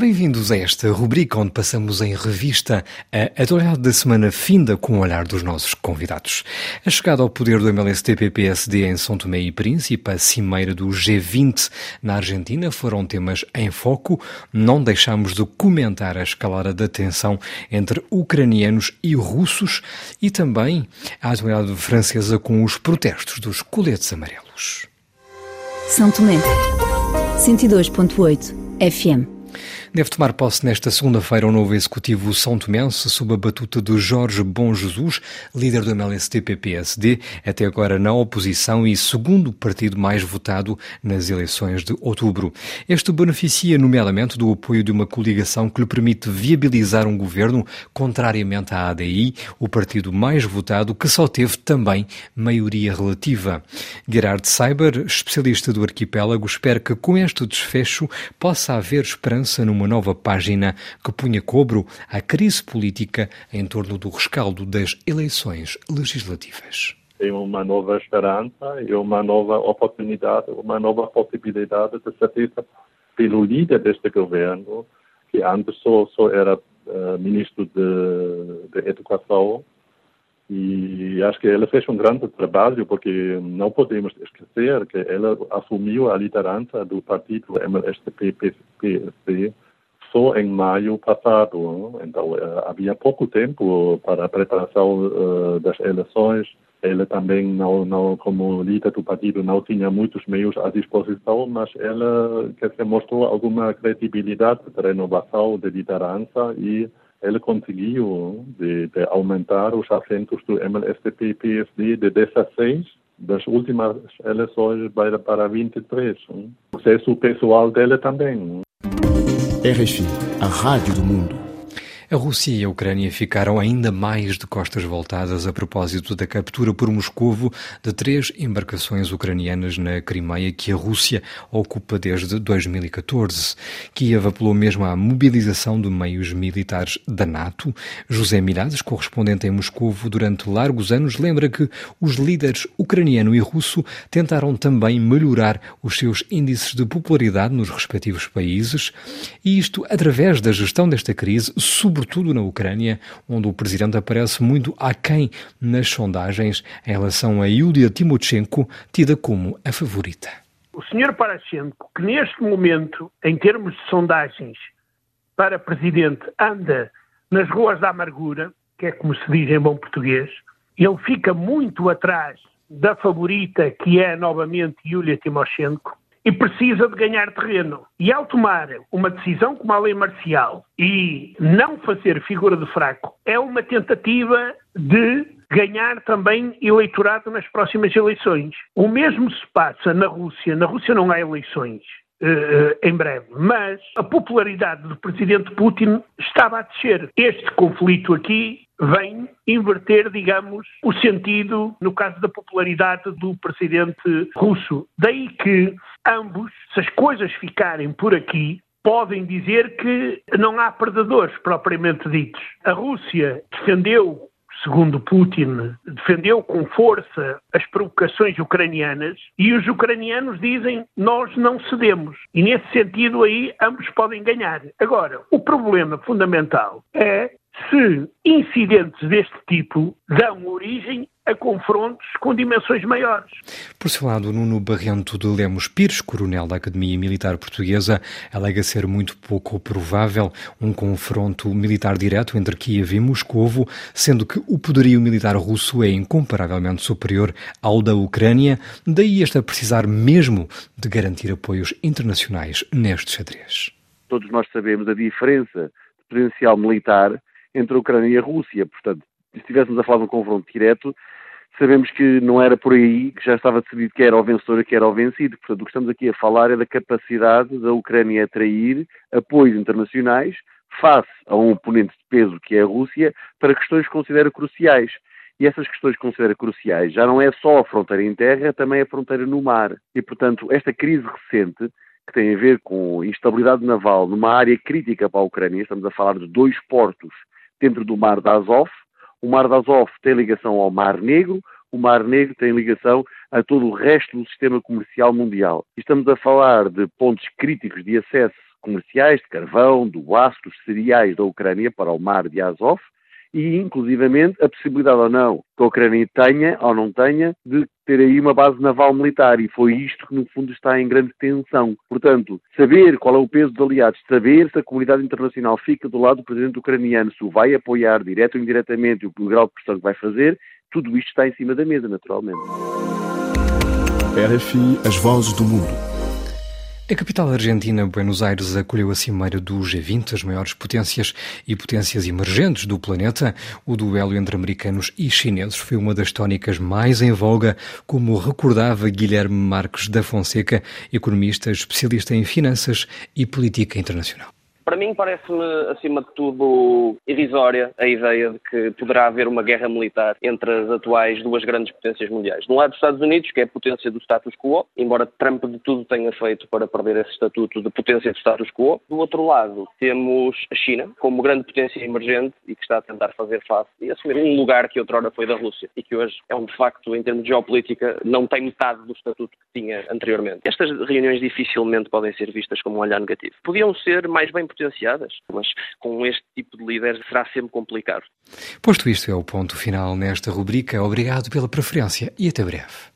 Bem-vindos a esta rubrica onde passamos em revista a atualidade da semana finda com o olhar dos nossos convidados. A chegada ao poder do MLSTP-PSD em São Tomé e Príncipe, a cimeira do G20 na Argentina foram temas em foco. Não deixamos de comentar a escalada da tensão entre ucranianos e russos e também a atualidade francesa com os protestos dos coletes amarelos. São Tomé, 102.8 FM. Deve tomar posse nesta segunda-feira o novo executivo São Tomense, sob a batuta de Jorge Bom Jesus, líder do MLSTP-PSD, até agora na oposição e segundo partido mais votado nas eleições de outubro. Este beneficia, nomeadamente, do apoio de uma coligação que lhe permite viabilizar um governo, contrariamente à ADI, o partido mais votado, que só teve também maioria relativa. Gerard Seiber, especialista do arquipélago, espera que com este desfecho possa haver esperança no uma nova página que punha cobro à crise política em torno do rescaldo das eleições legislativas. Tem uma nova esperança e uma nova oportunidade, uma nova possibilidade de ser feita pelo líder deste governo, que antes só, só era uh, ministro de, de Educação, e acho que ela fez um grande trabalho, porque não podemos esquecer que ela assumiu a liderança do partido MST-PSD só em maio passado. Então, eh, havia pouco tempo para a preparação das eleições. Ele também, não, não, como líder do partido, não tinha muitos meios à disposição, mas ela quer dizer, mostrou alguma credibilidade de renovação de liderança e ele conseguiu de, de aumentar os assentos do MLSTP-PSD de 16 das últimas eleições para, para 23. O sucesso pessoal dele também. RFI, a rádio do mundo. A Rússia e a Ucrânia ficaram ainda mais de costas voltadas a propósito da captura por Moscovo de três embarcações ucranianas na Crimeia que a Rússia ocupa desde 2014. Kiev apelou mesmo à mobilização de meios militares da NATO. José Mirades, correspondente em Moscovo durante largos anos, lembra que os líderes ucraniano e russo tentaram também melhorar os seus índices de popularidade nos respectivos países e isto através da gestão desta crise, sobretudo sobretudo na Ucrânia, onde o presidente aparece muito aquém nas sondagens em relação a Yulia Timoshenko, tida como a favorita. O senhor Parashenko, que neste momento, em termos de sondagens para presidente, anda nas ruas da amargura, que é como se diz em bom português, ele fica muito atrás da favorita, que é novamente Yulia Timoshenko, e precisa de ganhar terreno. E ao tomar uma decisão como a lei marcial e não fazer figura de fraco, é uma tentativa de ganhar também eleitorado nas próximas eleições. O mesmo se passa na Rússia. Na Rússia não há eleições. Uh, em breve. Mas a popularidade do presidente Putin estava a descer. Este conflito aqui vem inverter, digamos, o sentido, no caso da popularidade do presidente russo. Daí que ambos, se as coisas ficarem por aqui, podem dizer que não há perdedores propriamente ditos. A Rússia defendeu segundo Putin, defendeu com força as provocações ucranianas e os ucranianos dizem nós não cedemos. E nesse sentido aí ambos podem ganhar. Agora, o problema fundamental é se incidentes deste tipo dão origem a confrontos com dimensões maiores. Por seu lado, Nuno Barrento de Lemos Pires, coronel da Academia Militar Portuguesa, alega ser muito pouco provável um confronto militar direto entre Kiev e Moscovo, sendo que o poderio militar russo é incomparavelmente superior ao da Ucrânia, daí este a precisar mesmo de garantir apoios internacionais neste xadrez. Todos nós sabemos a diferença de potencial militar entre a Ucrânia e a Rússia, portanto, se estivéssemos a falar de um confronto direto, sabemos que não era por aí, que já estava decidido que era o vencedor e que era o vencido. Portanto, o que estamos aqui a falar é da capacidade da Ucrânia atrair apoios internacionais face a um oponente de peso que é a Rússia para questões que considera cruciais. E essas questões que considera cruciais já não é só a fronteira em terra, é também a fronteira no mar. E, portanto, esta crise recente, que tem a ver com instabilidade naval numa área crítica para a Ucrânia, estamos a falar de dois portos dentro do mar da Azov, o Mar de Azov tem ligação ao Mar Negro, o Mar Negro tem ligação a todo o resto do sistema comercial mundial. Estamos a falar de pontos críticos de acesso comerciais de carvão, do aço, dos cereais da Ucrânia para o mar de Azov, e, inclusivamente, a possibilidade ou não que a Ucrânia tenha ou não tenha de ter aí uma base naval militar. E foi isto que, no fundo, está em grande tensão. Portanto, saber qual é o peso dos aliados, saber se a comunidade internacional fica do lado do presidente ucraniano, se o vai apoiar direto ou indiretamente, o grau de pressão que vai fazer, tudo isto está em cima da mesa, naturalmente. RFI, as vozes do mundo. A capital argentina, Buenos Aires, acolheu a cimeira do G20, as maiores potências e potências emergentes do planeta. O duelo entre americanos e chineses foi uma das tónicas mais em voga, como recordava Guilherme Marques da Fonseca, economista especialista em finanças e política internacional. Para mim parece-me, acima de tudo, irrisória a ideia de que poderá haver uma guerra militar entre as atuais duas grandes potências mundiais. De um lado, os Estados Unidos, que é a potência do status quo, embora Trump de tudo tenha feito para perder esse estatuto de potência do status quo. Do outro lado, temos a China, como grande potência emergente e que está a tentar fazer face e assumir um lugar que outrora foi da Rússia e que hoje é um, de facto, em termos de geopolítica, não tem metade do estatuto que tinha anteriormente. Estas reuniões dificilmente podem ser vistas como um olhar negativo. Podiam ser mais bem potenciadas, mas com este tipo de líderes será sempre complicado. Posto isto é o ponto final nesta rubrica. Obrigado pela preferência e até breve.